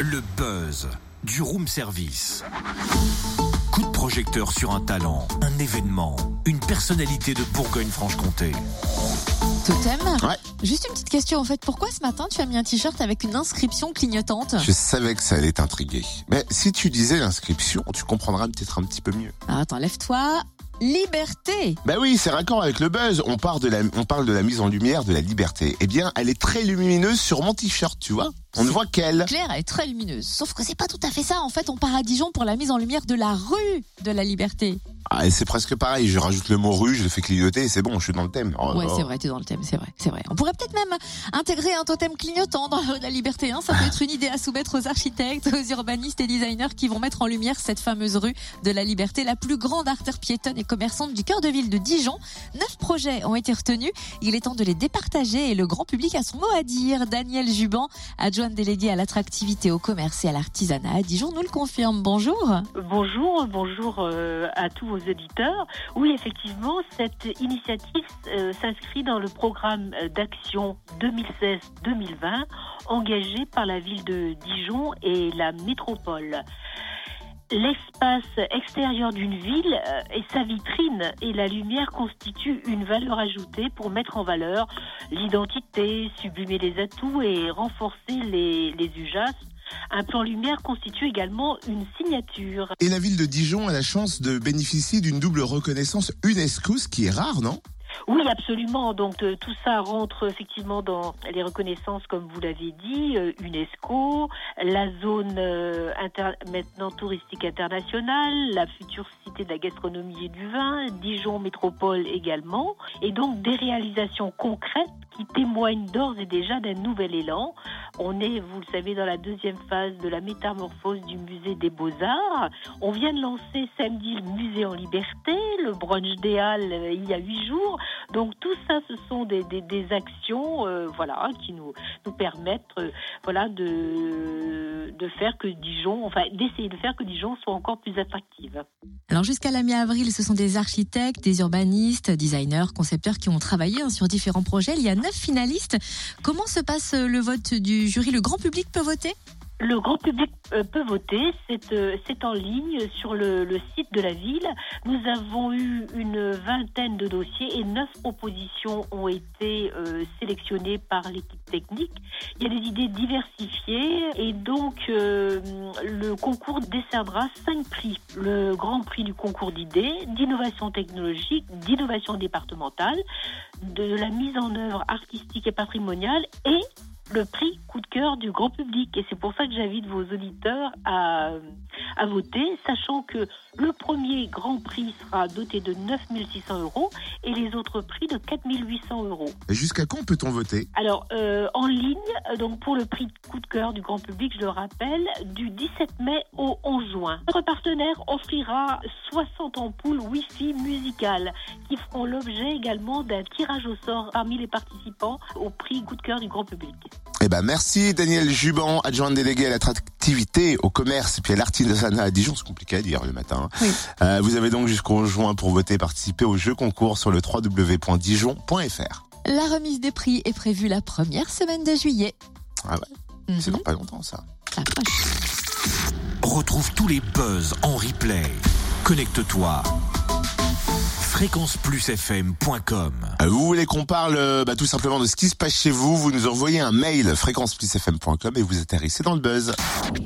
Le buzz du room service. Coup de projecteur sur un talent, un événement, une personnalité de Bourgogne-Franche-Comté. Totem Ouais. Juste une petite question en fait, pourquoi ce matin tu as mis un t-shirt avec une inscription clignotante? Je savais que ça allait t'intriguer. Mais si tu disais l'inscription, tu comprendras peut-être un petit peu mieux. Ah, Attends, lève-toi. Liberté Bah oui, c'est raccord avec le buzz. On parle de la, on parle de la mise en lumière de la liberté. Eh bien, elle est très lumineuse sur mon t-shirt, tu vois. On ne voit qu'elle. Claire, est très lumineuse. Sauf que c'est pas tout à fait ça. En fait, on part à Dijon pour la mise en lumière de la rue de la liberté. Ah, et c'est presque pareil. Je rajoute le mot rue, je le fais clignoter et c'est bon, je suis dans le thème. Oh, Ouais, oh. c'est vrai, t'es dans le thème, c'est vrai, c'est vrai. On pourrait peut-être même intégrer un totem clignotant dans la rue de la liberté. Hein. Ça peut être une idée à soumettre aux architectes, aux urbanistes et designers qui vont mettre en lumière cette fameuse rue de la liberté, la plus grande artère piétonne et commerçante du cœur de ville de Dijon. Neuf projets ont été retenus. Il est temps de les départager et le grand public a son mot à dire. Daniel Juban, adjoint délégué à l'attractivité, au commerce et à l'artisanat à Dijon, nous le confirme. Bonjour. Bonjour, bonjour euh, à tous vos auditeurs. Oui, effectivement, cette initiative euh, s'inscrit dans le programme euh, d'action 2016-2020 engagé par la ville de Dijon et la métropole. L'espace extérieur d'une ville euh, et sa vitrine et la lumière constituent une valeur ajoutée pour mettre en valeur l'identité, sublimer les atouts et renforcer les, les usages. Un plan lumière constitue également une signature. Et la ville de Dijon a la chance de bénéficier d'une double reconnaissance UNESCO, ce qui est rare, non? Oui, absolument. Donc euh, tout ça rentre effectivement dans les reconnaissances, comme vous l'avez dit, euh, UNESCO, la zone euh, inter- maintenant touristique internationale, la future cité de la gastronomie et du vin, Dijon Métropole également, et donc des réalisations concrètes qui témoignent d'ores et déjà d'un nouvel élan. On est, vous le savez, dans la deuxième phase de la métamorphose du musée des beaux-arts. On vient de lancer samedi le musée en liberté, le brunch des Halles euh, il y a huit jours. Donc tout ça, ce sont des, actions, euh, voilà, qui nous nous permettent, euh, voilà, de de faire que Dijon, enfin, d'essayer de faire que Dijon soit encore plus attractive. Alors jusqu'à la mi-avril, ce sont des architectes, des urbanistes, designers, concepteurs qui ont travaillé hein, sur différents projets. Il y a neuf finalistes. Comment se passe le vote du jury? Le grand public peut voter? Le grand public euh, peut voter, c'est euh, c'est en ligne sur le, le site de la ville. Nous avons eu une vingtaine de dossiers et neuf propositions ont été euh, sélectionnées par l'équipe technique. Il y a des idées diversifiées et donc euh, le concours décernera cinq prix. Le grand prix du concours d'idées, d'innovation technologique, d'innovation départementale, de la mise en œuvre artistique et patrimoniale et le prix coup de cœur du grand public. Et c'est pour ça que j'invite vos auditeurs à, à voter, sachant que le premier grand prix sera doté de 9 600 euros et les autres prix de 4 800 euros. Et Jusqu'à quand peut-on voter? Alors, euh, en ligne, donc pour le prix coup de cœur du grand public, je le rappelle, du 17 mai au 11 juin. Notre partenaire offrira 60 ampoules Wi-Fi musicales qui feront l'objet également d'un tirage au sort parmi les participants au prix coup de cœur du grand public. Eh ben merci Daniel Juban, adjoint délégué à l'attractivité, au commerce et puis à l'artisanat à Dijon. C'est compliqué à dire le matin. Oui. Euh, vous avez donc jusqu'au juin pour voter et participer au jeu concours sur le www.dijon.fr. La remise des prix est prévue la première semaine de juillet. Ah ouais, c'est Mhm. dans pas longtemps ça. Ça approche. Retrouve tous les buzz en replay. Connecte-toi. fréquenceplusfm.com Euh, Vous voulez qu'on parle euh, bah, tout simplement de ce qui se passe chez vous Vous nous envoyez un mail fréquenceplusfm.com et vous atterrissez dans le buzz.